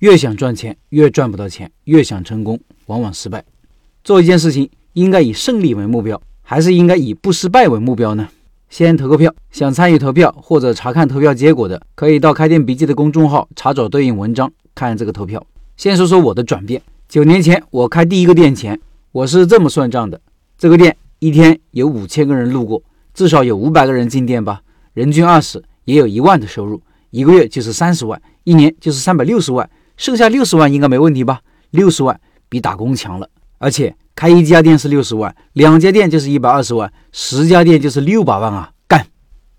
越想赚钱，越赚不到钱；越想成功，往往失败。做一件事情，应该以胜利为目标，还是应该以不失败为目标呢？先投个票，想参与投票或者查看投票结果的，可以到开店笔记的公众号查找对应文章，看这个投票。先说说我的转变。九年前我开第一个店前，我是这么算账的：这个店一天有五千个人路过，至少有五百个人进店吧，人均二十，也有一万的收入，一个月就是三十万，一年就是三百六十万，剩下六十万应该没问题吧？六十万比打工强了，而且。开一家店是六十万，两家店就是一百二十万，十家店就是六百万啊！干。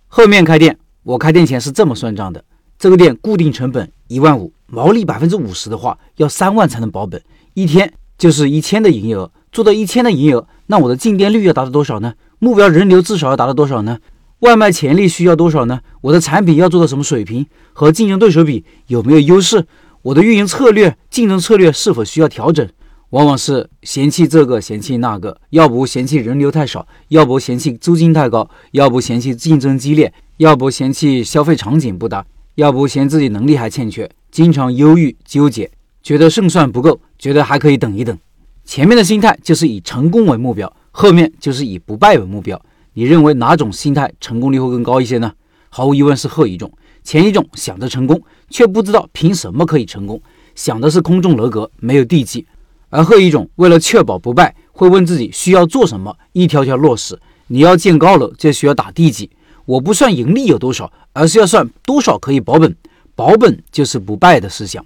后面开店，我开店前是这么算账的：这个店固定成本一万五，毛利百分之五十的话，要三万才能保本，一天就是一千的营业额。做到一千的营业额，那我的进店率要达到多少呢？目标人流至少要达到多少呢？外卖潜力需要多少呢？我的产品要做到什么水平？和竞争对手比有没有优势？我的运营策略、竞争策略是否需要调整？往往是嫌弃这个嫌弃那个，要不嫌弃人流太少，要不嫌弃租金太高，要不嫌弃竞争激烈，要不嫌弃消费场景不大，要不嫌自己能力还欠缺，经常忧郁纠结，觉得胜算不够，觉得还可以等一等。前面的心态就是以成功为目标，后面就是以不败为目标。你认为哪种心态成功率会更高一些呢？毫无疑问是后一种。前一种想着成功，却不知道凭什么可以成功，想的是空中楼阁，没有地基。而后一种，为了确保不败，会问自己需要做什么，一条条落实。你要建高楼，就需要打地基。我不算盈利有多少，而是要算多少可以保本。保本就是不败的思想。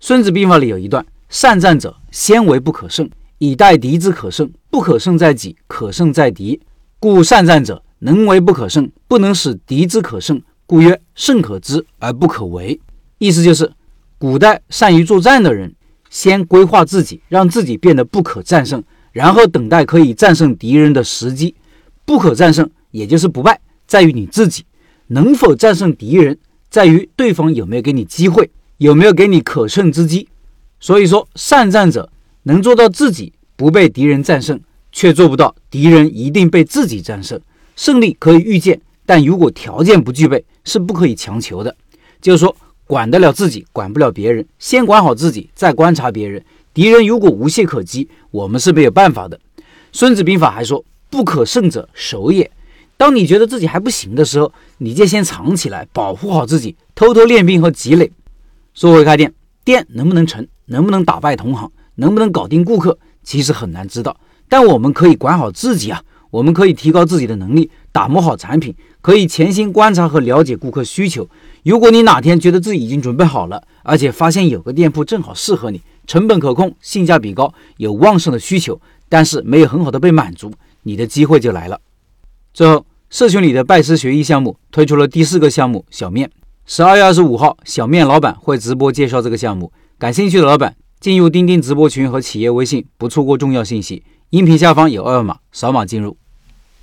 孙子兵法里有一段：善战者，先为不可胜，以待敌之可胜。不可胜在己，可胜在敌。故善战者，能为不可胜，不能使敌之可胜。故曰：胜可知而不可为。意思就是，古代善于作战的人。先规划自己，让自己变得不可战胜，然后等待可以战胜敌人的时机。不可战胜，也就是不败，在于你自己能否战胜敌人，在于对方有没有给你机会，有没有给你可乘之机。所以说，善战者能做到自己不被敌人战胜，却做不到敌人一定被自己战胜。胜利可以预见，但如果条件不具备，是不可以强求的。就是说。管得了自己，管不了别人。先管好自己，再观察别人。敌人如果无懈可击，我们是没有办法的。孙子兵法还说：“不可胜者，守也。”当你觉得自己还不行的时候，你就先藏起来，保护好自己，偷偷练兵和积累。说回开店，店能不能成，能不能打败同行，能不能搞定顾客，其实很难知道。但我们可以管好自己啊，我们可以提高自己的能力，打磨好产品，可以潜心观察和了解顾客需求。如果你哪天觉得自己已经准备好了，而且发现有个店铺正好适合你，成本可控，性价比高，有旺盛的需求，但是没有很好的被满足，你的机会就来了。最后，社群里的拜师学艺项目推出了第四个项目小面，十二月二十五号，小面老板会直播介绍这个项目，感兴趣的老板进入钉钉直播群和企业微信，不错过重要信息。音频下方有二维码，扫码进入。